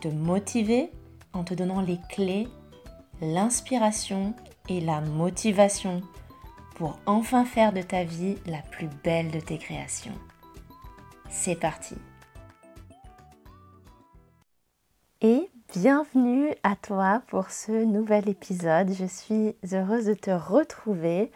te motiver en te donnant les clés, l'inspiration et la motivation pour enfin faire de ta vie la plus belle de tes créations. C'est parti Et bienvenue à toi pour ce nouvel épisode. Je suis heureuse de te retrouver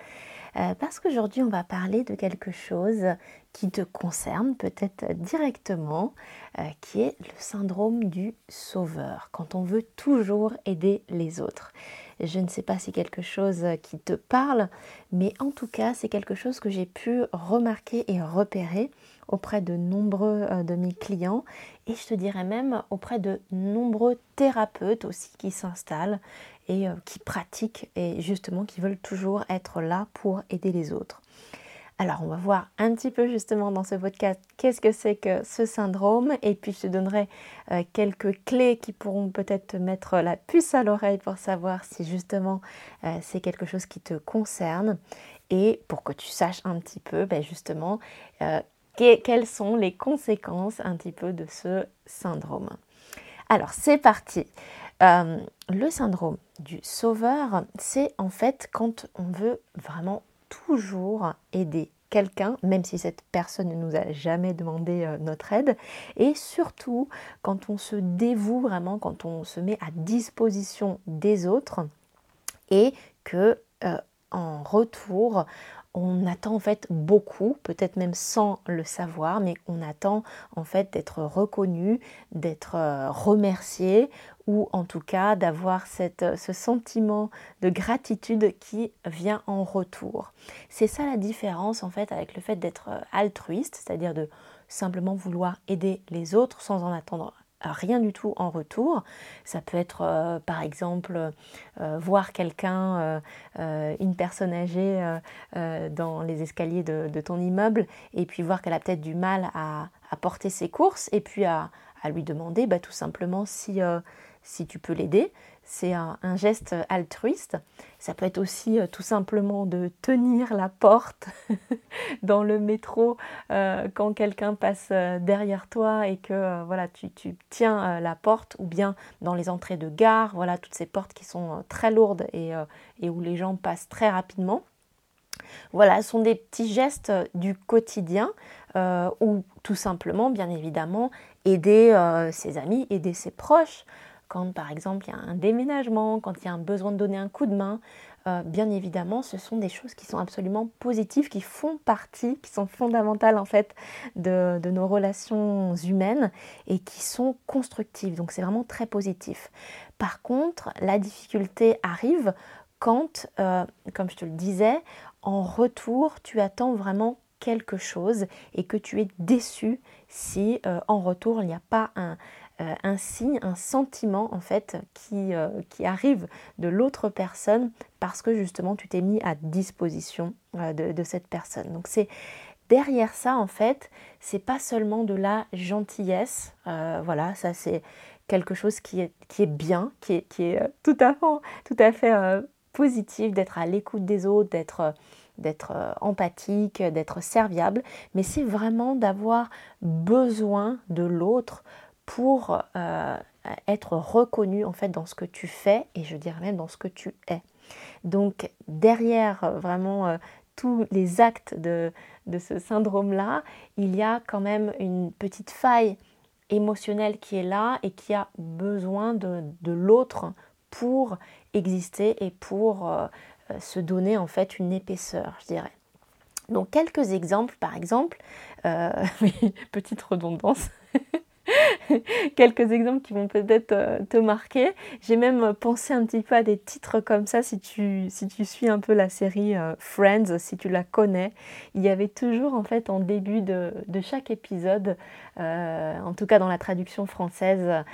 euh, parce qu'aujourd'hui on va parler de quelque chose qui te concerne peut-être directement, euh, qui est le syndrome du sauveur, quand on veut toujours aider les autres. Je ne sais pas si quelque chose qui te parle, mais en tout cas, c'est quelque chose que j'ai pu remarquer et repérer auprès de nombreux euh, de mes clients et je te dirais même auprès de nombreux thérapeutes aussi qui s'installent et euh, qui pratiquent et justement qui veulent toujours être là pour aider les autres. Alors, on va voir un petit peu justement dans ce podcast qu'est-ce que c'est que ce syndrome et puis je te donnerai euh, quelques clés qui pourront peut-être te mettre la puce à l'oreille pour savoir si justement euh, c'est quelque chose qui te concerne et pour que tu saches un petit peu ben, justement quelles sont les conséquences un petit peu de ce syndrome. Alors, c'est parti. Le syndrome du sauveur, c'est en fait quand on veut vraiment toujours aider quelqu'un, même si cette personne ne nous a jamais demandé euh, notre aide, et surtout quand on se dévoue vraiment, quand on se met à disposition des autres et que euh, en retour, on attend en fait beaucoup, peut-être même sans le savoir, mais on attend en fait d'être reconnu, d'être euh, remercié ou en tout cas d'avoir ce sentiment de gratitude qui vient en retour. C'est ça la différence en fait avec le fait d'être euh, altruiste, c'est-à-dire de simplement vouloir aider les autres sans en attendre rien du tout en retour. Ça peut être euh, par exemple euh, voir quelqu'un, euh, une personne âgée dans les escaliers de, ton immeuble et puis voir qu'elle a peut-être du mal à, porter ses courses et puis à, lui demander bah, tout simplement si, si tu peux l'aider c'est un, geste altruiste. Ça peut être aussi euh, tout simplement de tenir la porte dans le métro euh, quand quelqu'un passe euh, derrière toi et que voilà, tu, tiens la porte, ou bien dans les entrées de gare, voilà, toutes ces portes qui sont très lourdes et, où les gens passent très rapidement. Voilà, ce sont des petits gestes du quotidien ou tout simplement, bien évidemment, aider ses amis, aider ses proches quand par exemple il y a un déménagement, quand il y a un besoin de donner un coup de main, euh, bien évidemment, ce sont des choses qui sont absolument positives, qui font partie, qui sont fondamentales en fait de, nos relations humaines et qui sont constructives. Donc c'est vraiment très positif. Par contre, la difficulté arrive quand, euh, comme je te le disais, en retour, tu attends vraiment quelque chose et que tu es déçu si euh, en retour il n'y a pas un, euh, un signe, un sentiment en fait qui, euh, qui arrive de l'autre personne parce que justement tu t'es mis à disposition euh, de, cette personne. Donc c'est derrière ça en fait, c'est pas seulement de la gentillesse, voilà, ça c'est quelque chose qui est, qui est bien, qui est, qui est tout à fait, tout à fait positif, d'être à l'écoute des autres, d'être d'être empathique, d'être serviable, mais c'est vraiment d'avoir besoin de l'autre pour euh, être reconnu en fait dans ce que tu fais et je dirais même dans ce que tu es. Donc derrière euh, vraiment euh, tous les actes de, ce syndrome-là, il y a quand même une petite faille émotionnelle qui est là et qui a besoin de, l'autre pour exister et pour se donner en fait une épaisseur, je dirais. Donc quelques exemples, par exemple, petite redondance, quelques exemples qui vont peut-être euh, te marquer. J'ai même pensé un petit peu à des titres comme ça si tu, si tu suis un peu la série euh, Friends, si tu la connais. Il y avait toujours en fait en début de, de chaque épisode, euh, en tout cas dans la traduction française,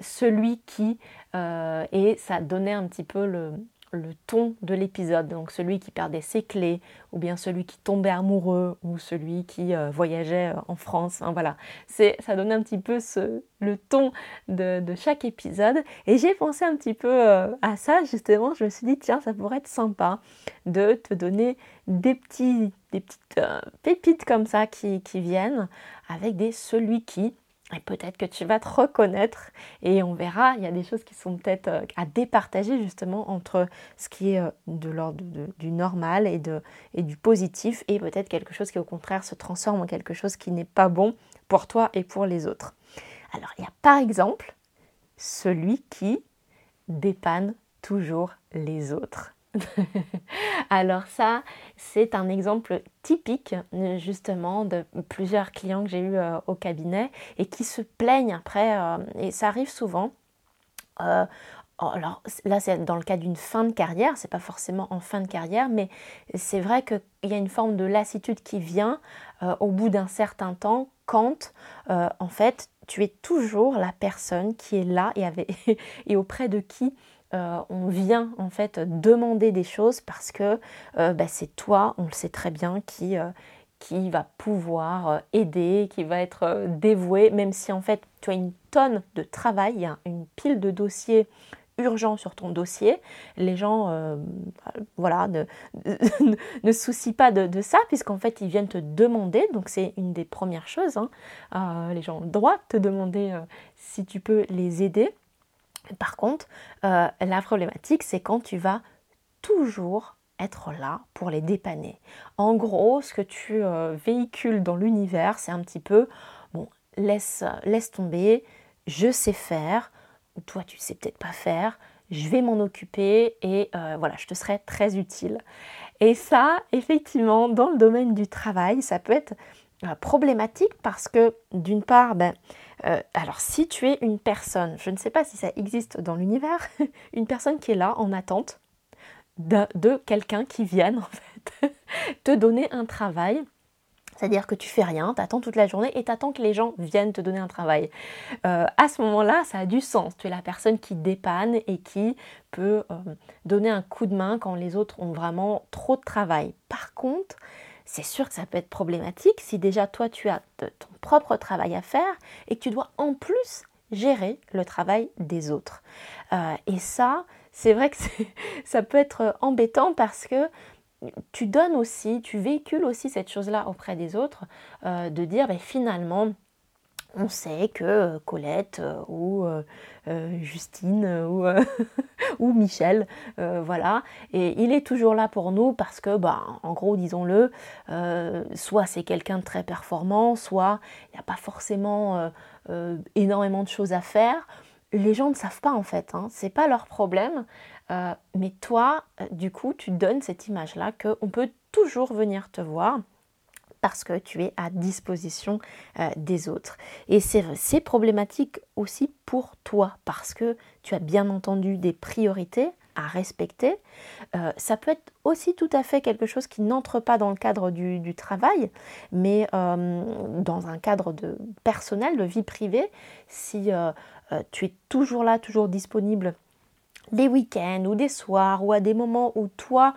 celui qui, et ça donnait un petit peu le, le ton de l'épisode, donc celui qui perdait ses clés, ou bien celui qui tombait amoureux, ou celui qui euh, voyageait euh, en France. Hein, voilà, c'est ça donnait un petit peu ce, le ton de, chaque épisode. Et j'ai pensé un petit peu euh, à ça justement. Je me suis dit tiens, ça pourrait être sympa de te donner des petits, des petites pépites comme ça qui viennent avec des celui qui et peut-être que tu vas te reconnaître et on verra, il y a des choses qui sont peut-être euh, à départager justement entre ce qui est euh, de l'ordre du normal et, et du positif et peut-être quelque chose qui au contraire se transforme en quelque chose qui n'est pas bon pour toi et pour les autres. Alors il y a par exemple celui qui dépanne toujours les autres. Alors ça, c'est un exemple typique justement de plusieurs clients que j'ai eu euh, au cabinet et qui se plaignent après, euh, et ça arrive souvent. Euh, alors là, c'est dans le cas d'une fin de carrière, c'est pas forcément en fin de carrière, mais c'est vrai qu'il y a une forme de lassitude qui vient au bout d'un certain temps quand en fait tu es toujours la personne qui est là et auprès de qui euh, on vient en fait demander des choses parce que euh, bah, c'est toi, on le sait très bien, qui, euh, qui va pouvoir aider, qui va être dévoué, même si en fait tu as une tonne de travail, il y a une pile de dossiers urgents sur ton dossier. Les gens voilà, ne, ne, soucient pas de, ça, puisqu'en fait, ils viennent te demander, donc c'est une des premières choses. Hein. les gens ont le droit de te demander si tu peux les aider. Par contre, euh, la problématique, c'est quand tu vas toujours être là pour les dépanner. En gros, ce que tu euh, véhicules dans l'univers, c'est un petit peu, bon, laisse, laisse tomber, je sais faire, toi tu sais peut-être pas faire, je vais m'en occuper et euh, voilà, je te serai très utile. Et ça, effectivement, dans le domaine du travail, ça peut être problématique parce que d'une part, ben, euh, alors si tu es une personne, je ne sais pas si ça existe dans l'univers, une personne qui est là en attente de, quelqu'un qui vienne en fait te donner un travail, c'est-à-dire que tu fais rien, tu attends toute la journée et tu attends que les gens viennent te donner un travail. Euh, à ce moment-là, ça a du sens. Tu es la personne qui dépanne et qui peut euh, donner un coup de main quand les autres ont vraiment trop de travail. Par contre, c'est sûr que ça peut être problématique si déjà toi tu as ton propre travail à faire et que tu dois en plus gérer le travail des autres. Euh, et ça, c'est vrai que ça peut être embêtant parce que tu donnes aussi, tu véhicules aussi cette chose-là auprès des autres, euh, de dire ben, finalement, on sait que euh, Colette euh, ou euh, Justine ou, Michel, voilà, et il est toujours là pour nous parce que, bah, en gros, disons-le, soit c'est quelqu'un de très performant, soit il n'y a pas forcément énormément de choses à faire. Les gens ne savent pas en fait, hein, c'est pas leur problème. mais toi, du coup, tu donnes cette image-là qu'on peut toujours venir te voir parce que tu es à disposition euh, des autres. Et c'est problématique aussi pour toi parce que tu as bien entendu des priorités à respecter. Euh, ça peut être aussi tout à fait quelque chose qui n'entre pas dans le cadre du, travail, mais euh, dans un cadre de personnel, de vie privée, si tu es toujours là, toujours disponible les week-ends ou des soirs ou à des moments où toi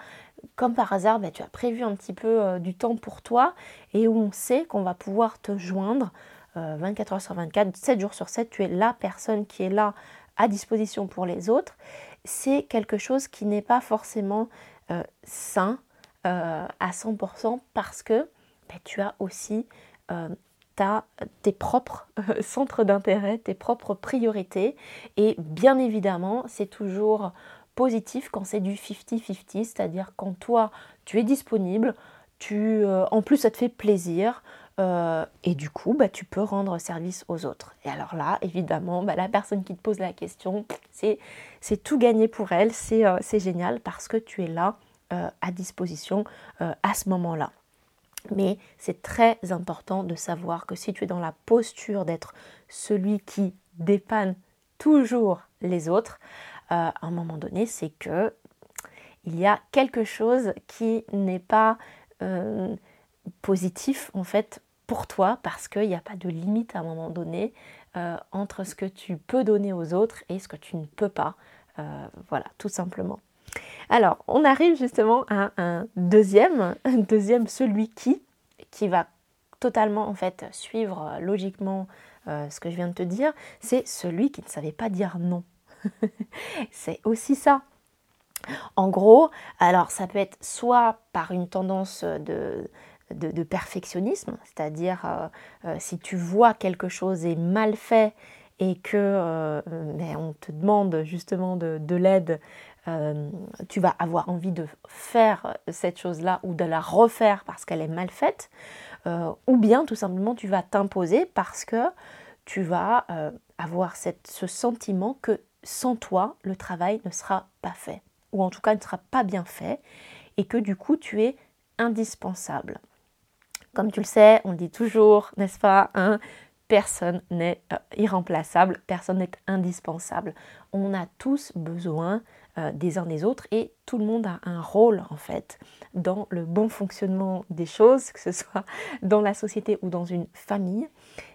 comme par hasard, bah, tu as prévu un petit peu euh, du temps pour toi et où on sait qu'on va pouvoir te joindre 24 euh, heures sur 24, 7 jours sur 7, tu es la personne qui est là à disposition pour les autres. C'est quelque chose qui n'est pas forcément euh, sain à 100% parce que bah, tu as aussi tes propres centres d'intérêt, tes propres priorités. Et bien évidemment, c'est toujours positif quand c'est du 50-50, c'est-à-dire quand toi tu es disponible, tu, euh, en plus ça te fait plaisir, euh, et du coup, bah, tu peux rendre service aux autres. Et alors là, évidemment, bah, la personne qui te pose la question, c'est, tout gagné pour elle, c'est, euh, génial parce que tu es là à disposition à ce moment-là. Mais c'est très important de savoir que si tu es dans la posture d'être celui qui dépanne toujours les autres, à un moment donné, c'est que il y a quelque chose qui n'est pas euh, positif en fait pour toi parce qu'il n'y a pas de limite à un moment donné euh, entre ce que tu peux donner aux autres et ce que tu ne peux pas. voilà, tout simplement. Alors, on arrive justement à un deuxième, un deuxième celui qui, qui va totalement en fait suivre logiquement ce que je viens de te dire, c'est celui qui ne savait pas dire non. c'est aussi ça. En gros, alors ça peut être soit par une tendance de, de, perfectionnisme, c'est-à-dire euh, euh, si tu vois quelque chose est mal fait et que euh, on te demande justement de, de l'aide, tu vas avoir envie de faire cette chose-là ou de la refaire parce qu'elle est mal faite, ou bien tout simplement tu vas t'imposer parce que tu vas avoir cette, ce sentiment que sans toi, le travail ne sera pas fait, ou en tout cas ne sera pas bien fait, et que du coup tu es indispensable. Comme tu le sais, on dit toujours, n'est-ce pas, hein, personne n'est euh, irremplaçable, personne n'est indispensable. On a tous besoin euh, des uns des autres et tout le monde a un rôle en fait dans le bon fonctionnement des choses, que ce soit dans la société ou dans une famille.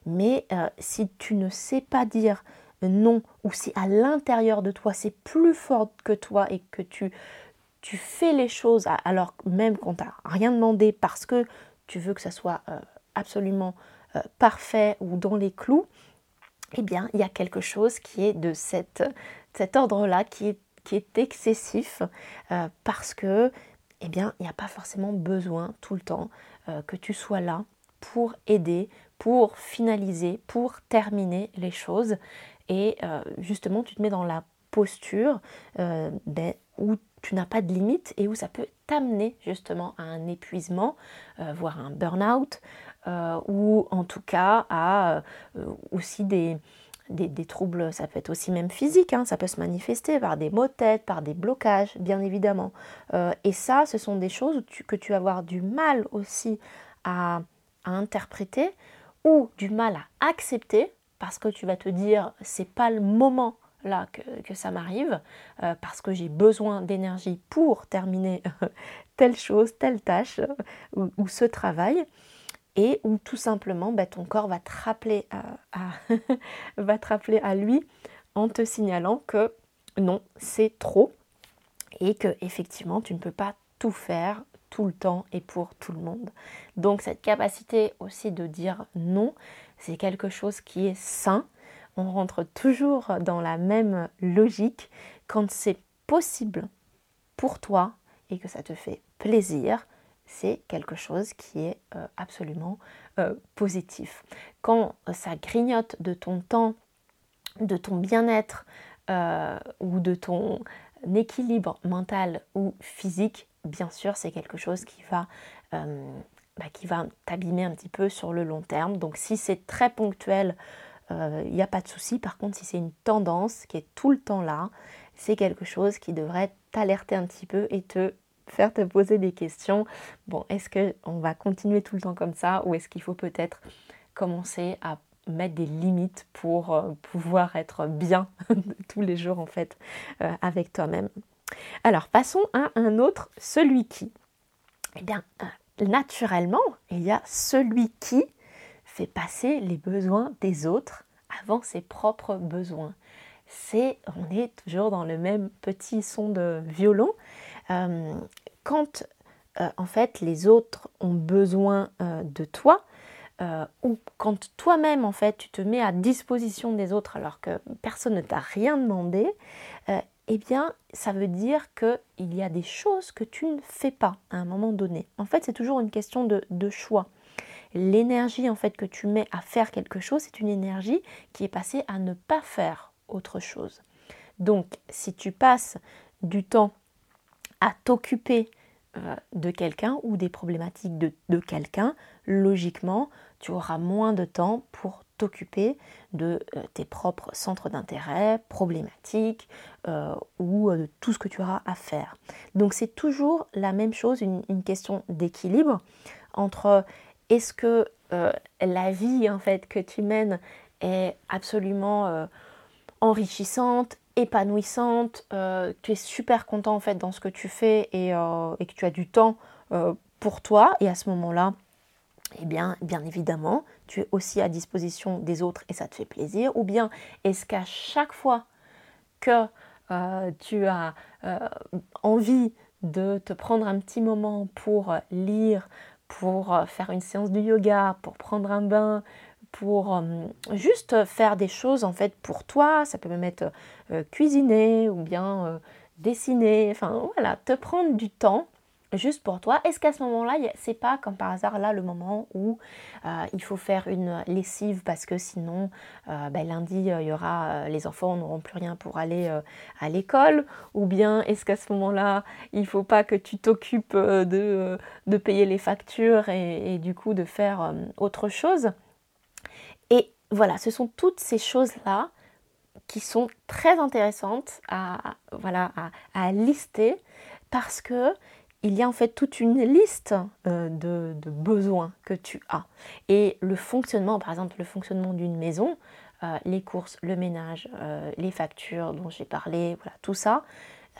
Mais euh, si tu ne sais pas dire non, ou si à l'intérieur de toi c'est plus fort que toi et que tu, tu fais les choses alors même qu'on t'a rien demandé parce que tu veux que ça soit euh, absolument euh, parfait ou dans les clous, eh bien il y a quelque chose qui est de cet ordre-là qui est, qui est excessif euh, parce que eh bien il n'y a pas forcément besoin tout le temps que tu sois là pour aider, pour finaliser, pour terminer les choses et euh, justement tu te mets dans la posture euh, ben, où tu n'as pas de limite et où ça peut t'amener justement à un épuisement, euh, voire un burn-out, ou en tout cas à aussi des, troubles, ça peut être aussi même physique, hein, ça peut se manifester par des maux de tête, par des blocages, bien évidemment. et ça, ce sont des choses que tu vas avoir du mal aussi à interpréter ou du mal à accepter parce que tu vas te dire c'est pas le moment là que, ça m'arrive, euh, parce que j'ai besoin d'énergie pour terminer telle chose, telle tâche euh, ou, ce travail, et où tout simplement bah, ton corps va te, rappeler à, va te rappeler à lui en te signalant que non, c'est trop et que effectivement tu ne peux pas tout faire tout le temps et pour tout le monde. Donc cette capacité aussi de dire non, c'est quelque chose qui est sain. On rentre toujours dans la même logique quand c'est possible pour toi et que ça te fait plaisir. C'est quelque chose qui est euh, absolument euh, positif. Quand ça grignote de ton temps, de ton bien-être euh, ou de ton équilibre mental ou physique, bien sûr, c'est quelque chose qui va bah, qui va t'abîmer un petit peu sur le long terme. Donc si c'est très ponctuel, il euh, n'y a pas de souci. Par contre, si c'est une tendance qui est tout le temps là, c'est quelque chose qui devrait t'alerter un petit peu et te faire te poser des questions. Bon, est-ce qu'on va continuer tout le temps comme ça ou est-ce qu'il faut peut-être commencer à mettre des limites pour euh, pouvoir être bien tous les jours en fait euh, avec toi-même? Alors passons à un autre, celui qui. Eh bien, naturellement, il y a celui qui fait passer les besoins des autres avant ses propres besoins. C'est, on est toujours dans le même petit son de violon. Euh, quand euh, en fait les autres ont besoin euh, de toi, ou quand toi-même en fait tu te mets à disposition des autres alors que personne ne t'a rien demandé, eh bien, ça veut dire qu'il y a des choses que tu ne fais pas à un moment donné. En fait, c'est toujours une question de, choix. L'énergie en fait que tu mets à faire quelque chose, c'est une énergie qui est passée à ne pas faire autre chose. Donc, si tu passes du temps à t'occuper euh, de quelqu'un ou des problématiques de, de quelqu'un, logiquement, tu auras moins de temps pour t'occuper de euh, tes propres centres d'intérêt, problématiques euh, ou de tout ce que tu auras à faire. Donc c'est toujours la même chose, une, question d'équilibre entre est-ce que la vie en fait que tu mènes est absolument enrichissante, épanouissante, tu es super content en fait dans ce que tu fais et, et que tu as du temps pour toi et à ce moment-là, eh bien, bien évidemment, tu es aussi à disposition des autres et ça te fait plaisir. Ou bien est-ce qu'à chaque fois que euh, tu as euh, envie de te prendre un petit moment pour lire, pour euh, faire une séance de yoga, pour prendre un bain, pour juste faire des choses en fait pour toi, ça peut même être cuisiner ou bien dessiner, enfin voilà, te prendre du temps juste pour toi. Est-ce qu'à ce, moment-là, c'est pas comme par hasard là le moment où euh, il faut faire une lessive parce que sinon euh, ben, lundi euh, y aura les enfants n'auront plus rien pour aller à l'école? Ou bien est-ce qu'à ce moment-là il faut pas que tu t'occupes de, payer les factures et, du coup de faire autre chose? Et voilà, ce sont toutes ces choses là qui sont très intéressantes à lister parce que il y a en fait toute une liste euh, de, besoins que tu as. Et le fonctionnement, par exemple, le fonctionnement d'une maison, euh, les courses, le ménage, euh, les factures dont j'ai parlé, tout ça,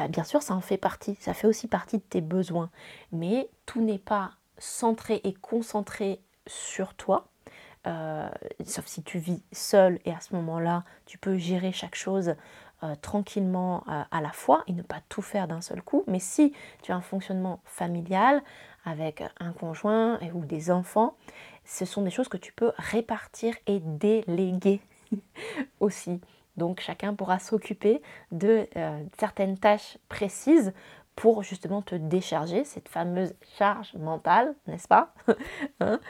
bien sûr, ça en fait partie. Ça fait aussi partie de tes besoins. Mais tout n'est pas centré et concentré sur toi. sauf si tu vis seul et à ce moment-là, tu peux gérer chaque chose euh, tranquillement euh, à la fois et ne pas tout faire d'un seul coup. Mais si tu as un fonctionnement familial avec un conjoint ou des enfants, ce sont des choses que tu peux répartir et déléguer aussi. Donc chacun pourra s'occuper de euh, certaines tâches précises pour justement te décharger, cette fameuse charge mentale, n'est-ce pas hein,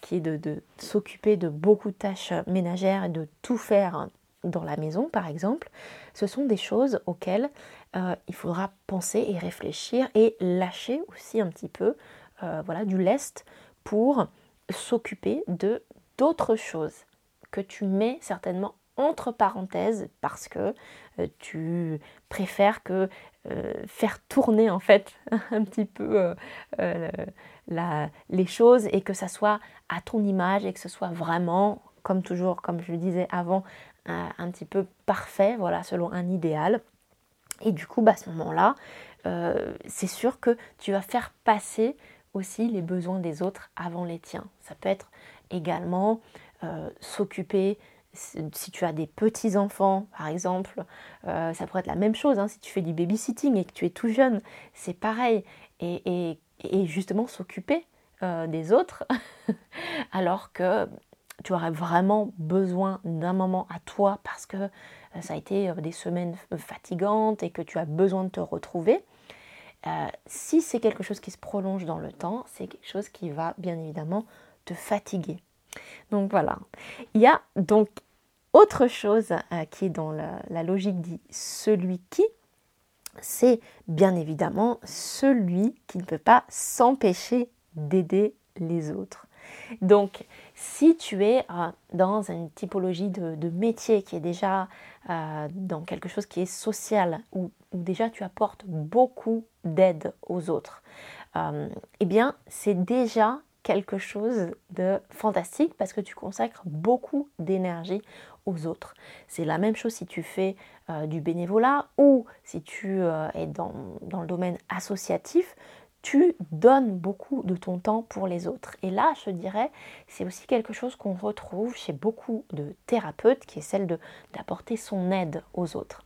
Qui est de s'occuper de beaucoup de tâches ménagères et de tout faire dans la maison, par exemple, ce sont des choses auxquelles euh, il faudra penser et réfléchir et lâcher aussi un petit peu euh, voilà, du lest pour s'occuper de d'autres choses que tu mets certainement entre parenthèses parce que euh, tu préfères que faire tourner en fait un petit peu la, les choses et que ça soit à ton image et que ce soit vraiment comme toujours, comme je le disais avant, un, petit peu parfait, voilà, selon un idéal. Et du coup, bah, à ce moment-là, euh, c'est sûr que tu vas faire passer aussi les besoins des autres avant les tiens. Ça peut être également euh, s'occuper, si tu as des petits-enfants par exemple, euh, ça pourrait être la même chose, hein, si tu fais du babysitting et que tu es tout jeune, c'est pareil. Et justement s'occuper des autres, alors que tu aurais vraiment besoin d'un moment à toi parce que euh, ça a été euh, des semaines fatigantes et que tu as besoin de te retrouver. Euh, si c'est quelque chose qui se prolonge dans le temps, c'est quelque chose qui va bien évidemment te fatiguer. Donc voilà. Il y a donc autre chose qui est dans la, logique dit celui qui, c'est bien évidemment celui qui ne peut pas s'empêcher d'aider les autres. Donc si tu es euh, dans une typologie de, métier qui est déjà euh, dans quelque chose qui est social, où, déjà tu apportes beaucoup d'aide aux autres, euh, eh bien c'est déjà quelque chose de fantastique parce que tu consacres beaucoup d'énergie aux autres. C'est la même chose si tu fais du bénévolat ou si tu es dans, dans, le domaine associatif tu donnes beaucoup de ton temps pour les autres. Et là, je dirais, c'est aussi quelque chose qu'on retrouve chez beaucoup de thérapeutes, qui est celle d'apporter son aide aux autres.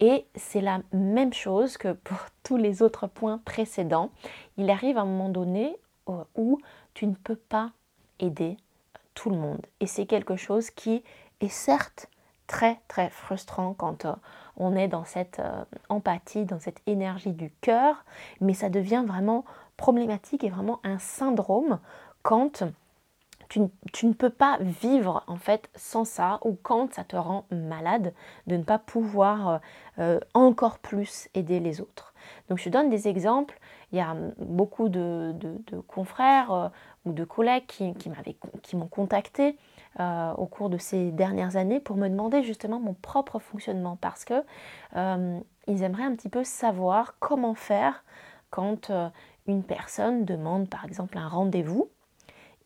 Et c'est la même chose que pour tous les autres points précédents. Il arrive un moment donné euh, où tu ne peux pas aider tout le monde. Et c'est quelque chose qui est certes très très frustrant quand euh, on est dans cette euh, empathie, dans cette énergie du cœur, mais ça devient vraiment problématique et vraiment un syndrome quand tu, ne peux pas vivre en fait sans ça ou quand ça te rend malade de ne pas pouvoir euh, encore plus aider les autres. Donc je donne des exemples. Il y a beaucoup de, confrères ou de collègues qui m'ont contacté euh, au cours de ces dernières années pour me demander justement mon propre fonctionnement parce que euh, ils aimeraient un petit peu savoir comment faire quand euh, une personne demande par exemple un rendez-vous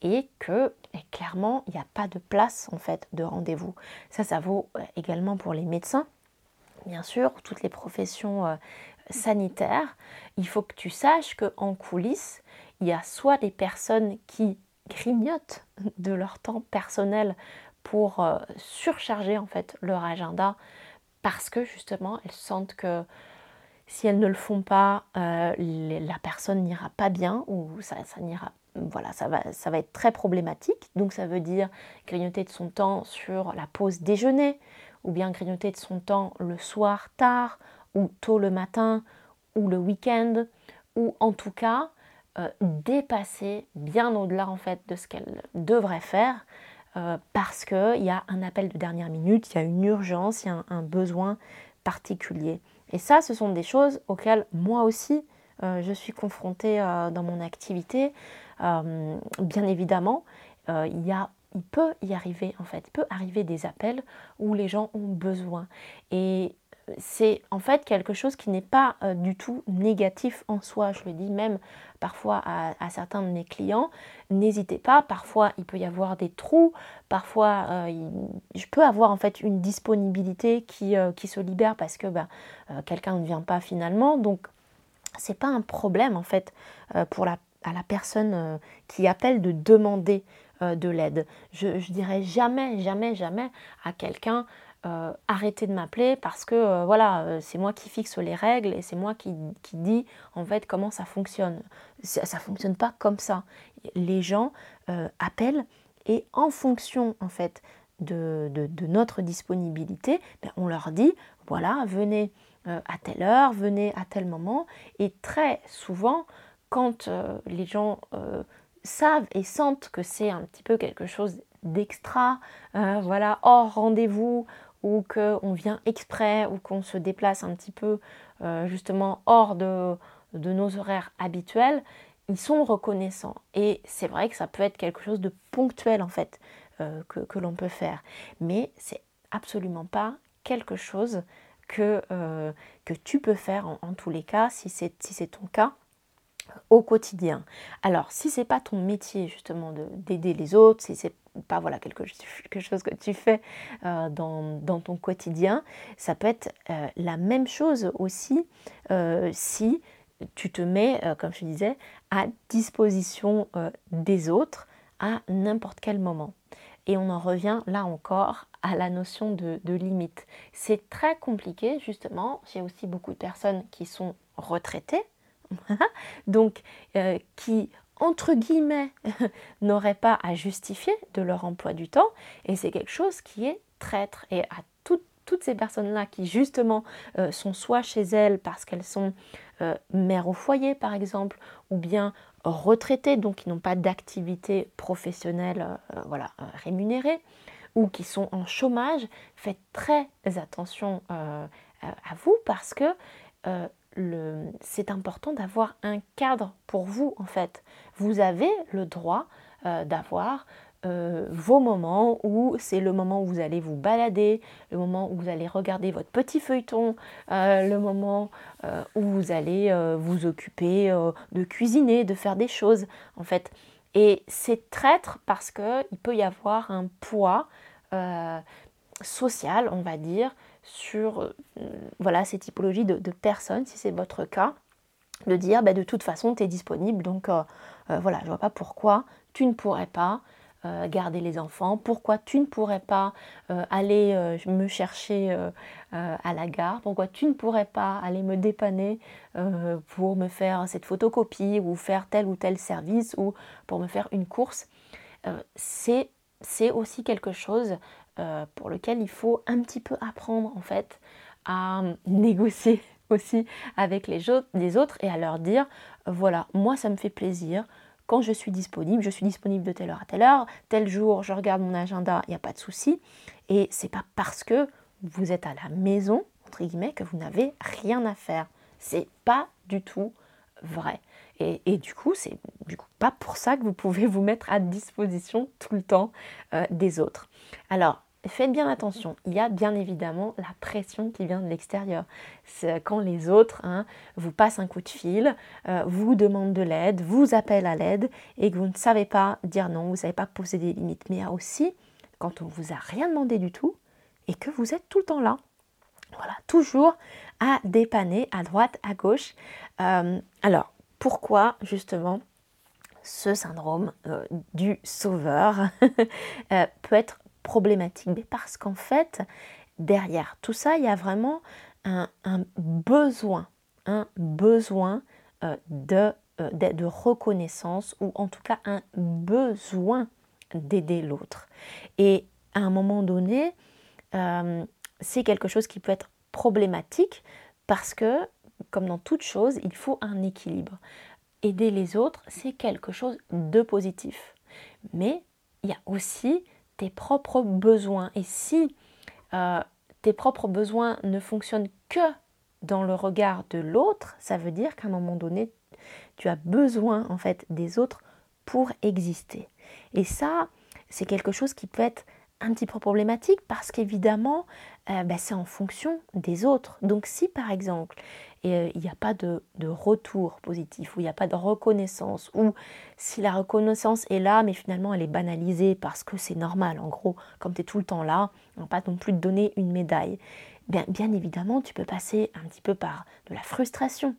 et que clairement il n'y a pas de place en fait de rendez-vous. Ça, ça vaut également pour les médecins, bien sûr, toutes les professions sanitaires. Il faut que tu saches qu'en coulisses, il y a soit des personnes qui grignotent de leur temps personnel pour euh, surcharger en fait leur agenda parce que justement elles sentent que si elles ne le font pas, la personne n'ira pas bien ou ça, ça n'ira voilà, ça va, ça va être très problématique. Donc ça veut dire grignoter de son temps sur la pause déjeuner, ou bien grignoter de son temps le soir tard, ou tôt le matin, ou le week-end, ou en tout cas euh, dépasser bien au-delà en fait de ce qu'elle devrait faire, euh, parce qu'il y a un appel de dernière minute, il y a une urgence, il y a un besoin particulier. Et ça, ce sont des choses auxquelles moi aussi euh, je suis confrontée dans mon activité. Bien évidemment, il, y a, il peut y arriver, en fait, il peut arriver des appels où les gens ont besoin. Et c'est en fait quelque chose qui n'est pas euh, du tout négatif en soi. Je le dis même parfois à, certains de mes clients, n'hésitez pas, parfois il peut y avoir des trous, parfois je peux avoir en fait une disponibilité qui, qui se libère parce que ben, quelqu'un ne vient pas finalement. Donc c'est pas un problème en fait pour la à la personne euh, qui appelle de demander euh, de l'aide. Je, ne dirais jamais, jamais, jamais à quelqu'un euh, arrêtez de m'appeler parce que voilà, c'est moi qui fixe les règles et c'est moi qui, qui, dis en fait comment ça fonctionne. Ça, ne fonctionne pas comme ça. Les gens appellent et en fonction en fait de, notre disponibilité, ben, on leur dit voilà, venez à telle heure, venez à tel moment et très souvent quand euh, les gens euh, savent et sentent que c'est un petit peu quelque chose d'extra, euh, voilà, hors rendez-vous, ou qu'on vient exprès, ou qu'on se déplace un petit peu justement hors de, nos horaires habituels, ils sont reconnaissants. Et c'est vrai que ça peut être quelque chose de ponctuel en fait que, l'on peut faire. Mais c'est absolument pas quelque chose que, que tu peux faire en, tous les cas, si c'est si ton cas au quotidien. Alors, si c'est pas ton métier justement d'aider les autres, si c'est pas voilà quelque, chose que tu fais euh, dans, ton quotidien, ça peut être euh, la même chose aussi euh, si tu te mets, comme je disais, à disposition des autres à n'importe quel moment. Et on en revient là encore à la notion de, de limite. C'est très compliqué justement. J'ai aussi beaucoup de personnes qui sont retraitées donc qui, entre guillemets, n'auraient pas à justifier de leur emploi du temps, et c'est quelque chose qui est traître. Et à toutes ces personnes-là qui, justement, euh, sont soit chez elles parce qu'elles sont euh, mères au foyer, par exemple, ou bien retraitées, donc qui n'ont pas d'activité professionnelle voilà, rémunérée, ou qui sont en chômage, faites très attention à vous parce que c'est important d'avoir un cadre pour vous en fait. Vous avez le droit euh, d'avoir euh, vos moments où c'est le moment où vous allez vous balader, le moment où vous allez regarder votre petit feuilleton, euh, le moment où vous allez vous occuper de cuisiner, de faire des choses en fait. Et c'est traître parce qu'il peut y avoir un poids social, on va dire, sur euh, voilà, ces typologies de, personnes, si c'est votre cas, de dire bah, de toute façon tu es disponible, donc euh, euh, voilà, je vois pas pourquoi tu ne pourrais pas garder les enfants, pourquoi tu ne pourrais pas aller me chercher à la gare, pourquoi tu ne pourrais pas aller me dépanner pour me faire cette photocopie ou faire tel ou tel service ou pour me faire une course. c'est aussi quelque chose euh, pour lequel il faut un petit peu apprendre en fait à négocier aussi avec les, autres et à leur dire voilà, moi ça me fait plaisir. Quand je suis disponible, je suis disponible de telle heure à telle heure, tel jour, je regarde mon agenda, il n'y a pas de souci. Et c'est pas parce que vous êtes à la maison, entre guillemets, que vous n'avez rien à faire. C'est pas du tout vrai. Et, du coup, c'est du coup pas pour ça que vous pouvez vous mettre à disposition tout le temps euh, des autres. Alors, faites bien attention. Il y a bien évidemment la pression qui vient de l'extérieur. Quand les autres hein, vous passent un coup de fil, euh, vous demandent de l'aide, vous appellent à l'aide et que vous ne savez pas dire non, vous ne savez pas poser des limites. Mais il y a aussi quand on ne vous a rien demandé du tout et que vous êtes tout le temps là. Voilà, toujours à dépanner à droite, à gauche. Euh, alors, pourquoi justement ce syndrome euh, du sauveur peut être problématique? Parce qu'en fait, derrière tout ça, il y a vraiment un, besoin, un besoin euh, euh, de, reconnaissance ou en tout cas un besoin d'aider l'autre. Et à un moment donné, euh, c'est quelque chose qui peut être problématique parce que, comme dans toute chose, il faut un équilibre. Aider les autres, c'est quelque chose de positif. Mais il y a aussi tes propres besoins. Et si euh, tes propres besoins ne fonctionnent que dans le regard de l'autre, ça veut dire qu'à un moment donné, tu as besoin en fait des autres pour exister. Et ça, c'est quelque chose qui peut être un petit peu problématique parce qu'évidemment, euh, ben, c'est en fonction des autres. Donc si par exemple, euh, il n'y a pas de, retour positif, ou il n'y a pas de reconnaissance, ou si la reconnaissance est là, mais finalement elle est banalisée parce que c'est normal, en gros, comme tu es tout le temps là, on ne pas non plus te donner une médaille. Bien, bien évidemment, tu peux passer un petit peu par de la frustration,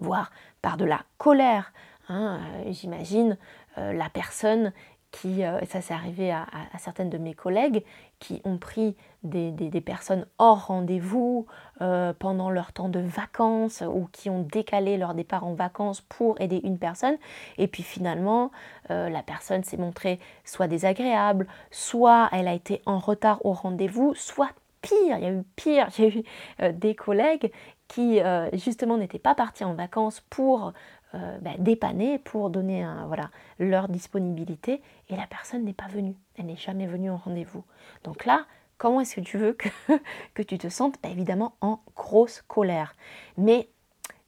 voire par de la colère. Hein. Euh, j'imagine la personne qui, ça s'est arrivé à, certaines de mes collègues, qui ont pris des, personnes hors rendez-vous euh, pendant leur temps de vacances ou qui ont décalé leur départ en vacances pour aider une personne. Et puis finalement, euh, la personne s'est montrée soit désagréable, soit elle a été en retard au rendez-vous, soit pire, il y a eu pire, j'ai eu des collègues qui justement n'étaient pas partis en vacances pour euh, bah, dépanner pour donner voilà, leur disponibilité et la personne n'est pas venue, elle n'est jamais venue en rendez-vous. Donc là, comment est-ce que tu veux que, que tu te sentes? Bah, Évidemment en grosse colère. Mais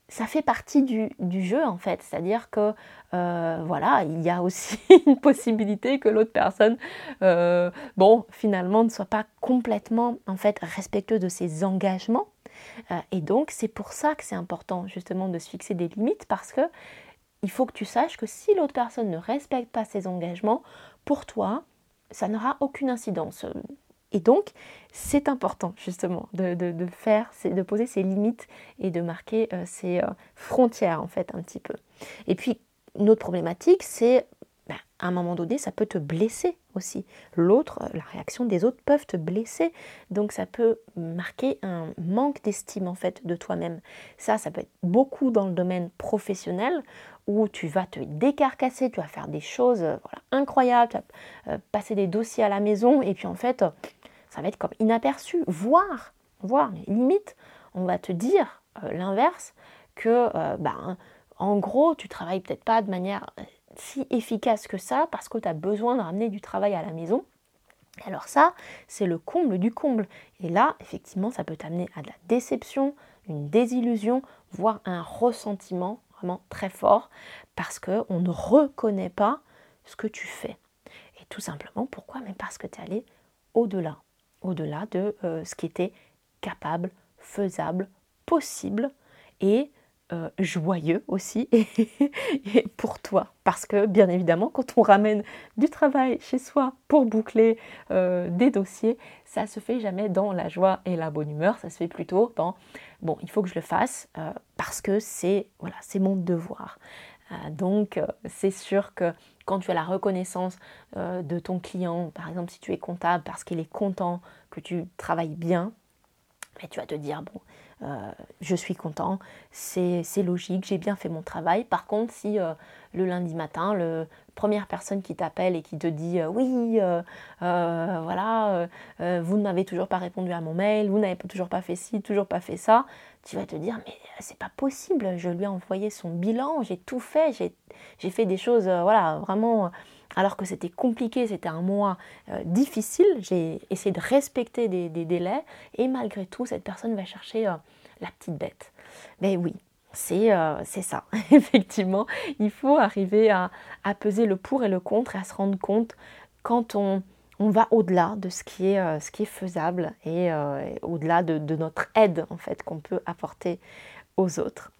ça fait partie du, jeu en fait, c'est-à-dire que euh, voilà, il y a aussi une possibilité que l'autre personne, euh, bon, finalement ne soit pas complètement en fait respectueux de ses engagements et donc, c'est pour ça que c'est important justement de se fixer des limites parce que il faut que tu saches que si l'autre personne ne respecte pas ses engagements, pour toi, ça n'aura aucune incidence. Et donc, c'est important justement de, faire, de poser ses limites et de marquer euh, ses euh, frontières en fait un petit peu. Et puis, une autre problématique, c'est ben, à un moment donné, ça peut te blesser aussi. L'autre, la réaction des autres peuvent te blesser. Donc ça peut marquer un manque d'estime en fait de toi-même. Ça, ça peut être beaucoup dans le domaine professionnel où tu vas te décarcasser, tu vas faire des choses euh, incroyables, tu vas euh, passer des dossiers à la maison et puis en fait, ça va être comme inaperçu, voire, voire, limite, on va te dire euh, l'inverse que, ben, en gros, tu travailles peut-être pas de manière si efficace que ça parce que tu as besoin de ramener du travail à la maison. Alors ça, c'est le comble du comble. Et là, effectivement, ça peut t'amener à de la déception, une désillusion, voire un ressentiment vraiment très fort parce qu'on ne reconnaît pas ce que tu fais. Et tout simplement, pourquoi? Mais parce que tu es allé au-delà, au-delà de euh, ce qui était capable, faisable, possible et euh, joyeux aussi et, pour toi. Parce que bien évidemment, quand on ramène du travail chez soi pour boucler euh, des dossiers, ça se fait jamais dans la joie et la bonne humeur, ça se fait plutôt dans bon, il faut que je le fasse euh, parce que c'est voilà, c'est mon devoir. donc c'est sûr que quand tu as la reconnaissance de ton client, par exemple si tu es comptable parce qu'il est content que tu travailles bien, mais tu vas te dire bon euh, je suis content, c'est logique, j'ai bien fait mon travail. Par contre, si euh, le lundi matin, la première personne qui t'appelle et qui te dit euh, oui, voilà, vous ne m'avez toujours pas répondu à mon mail, vous n'avez toujours pas fait ci, toujours pas fait ça, tu vas te dire mais c'est pas possible, je lui ai envoyé son bilan, j'ai tout fait, j'ai fait des choses, voilà, vraiment alors que c'était compliqué, c'était un mois difficile, j'ai essayé de respecter des, délais, et malgré tout, cette personne va chercher la petite bête. Mais oui, c'est euh, ça. Effectivement, il faut arriver à, peser le pour et le contre et à se rendre compte quand on, va au-delà de ce qui est, euh, ce qui est faisable et au-delà de, de, notre aide en fait qu'on peut apporter aux autres.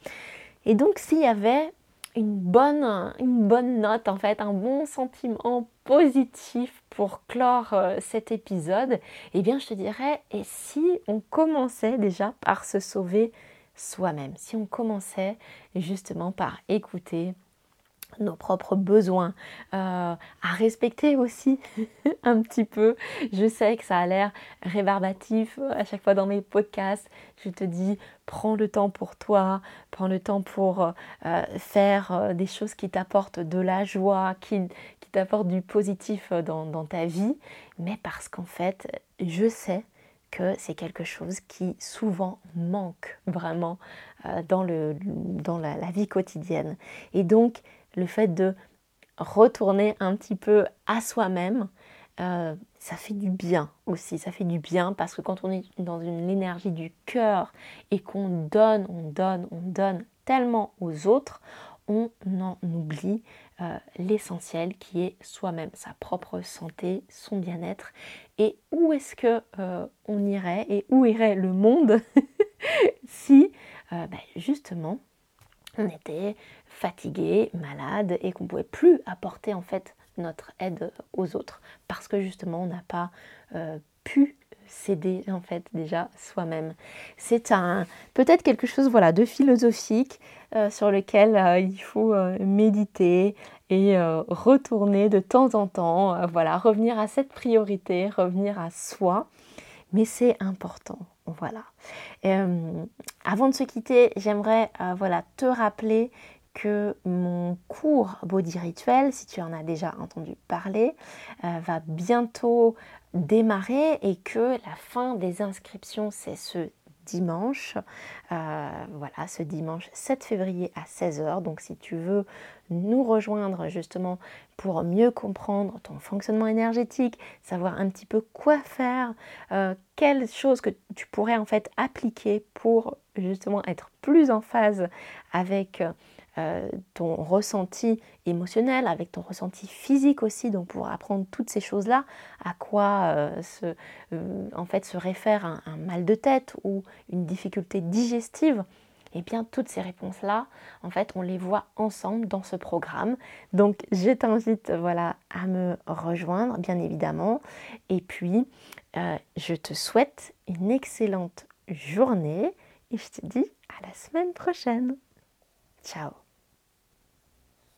Et donc s'il y avait une bonne, note, en fait, un bon sentiment positif pour clore euh, cet épisode, eh bien, je te dirais, et si on commençait déjà par se sauver soi-même, si on commençait justement par écouter nos propres besoins, euh, à respecter aussi un petit peu. Je sais que ça a l'air rébarbatif euh, à chaque fois dans mes podcasts. Je te dis, prends le temps pour toi, prends le temps pour euh, faire des choses qui t'apportent de la joie, qui, t'apportent du positif dans ta vie. Mais parce qu'en fait, je sais que c'est quelque chose qui souvent manque vraiment dans, le, dans la, la vie quotidienne. Et donc, le fait de retourner un petit peu à soi-même, euh, ça fait du bien aussi. Ça fait du bien parce que quand on est dans une énergie du cœur et qu'on donne, on donne, on donne tellement aux autres, on en oublie euh, l'essentiel qui est soi-même, sa propre santé, son bien-être. Et où est-ce que euh, on irait et où irait le monde si ben, justement on était fatigué, malade et qu'on ne pouvait plus apporter en fait notre aide aux autres parce que justement on n'a pas euh, pu s'aider en fait déjà soi-même. C'est un peut-être quelque chose voilà de philosophique euh, sur lequel euh, il faut méditer et retourner de temps en temps, voilà, revenir à cette priorité, revenir à soi, mais c'est important. Voilà. avant de se quitter, j'aimerais voilà, te rappeler que mon cours Body Rituel, si tu en as déjà entendu parler, euh, va bientôt démarrer et que la fin des inscriptions, c'est ce dimanche. Euh, voilà, ce dimanche 7 février à 16h. Donc si tu veux nous rejoindre justement pour mieux comprendre ton fonctionnement énergétique, savoir un petit peu quoi faire, euh, quelles choses que tu pourrais en fait appliquer pour justement être plus en phase avec euh, ton ressenti émotionnel, avec ton ressenti physique aussi, donc pour apprendre toutes ces choses-là, à quoi euh, se, euh, en fait se réfère un, mal de tête ou une difficulté digestive, et eh bien toutes ces réponses-là, en fait, on les voit ensemble dans ce programme. Donc je t'invite voilà, à me rejoindre, bien évidemment. Et puis, je te souhaite une excellente journée et je te dis à la semaine prochaine. Ciao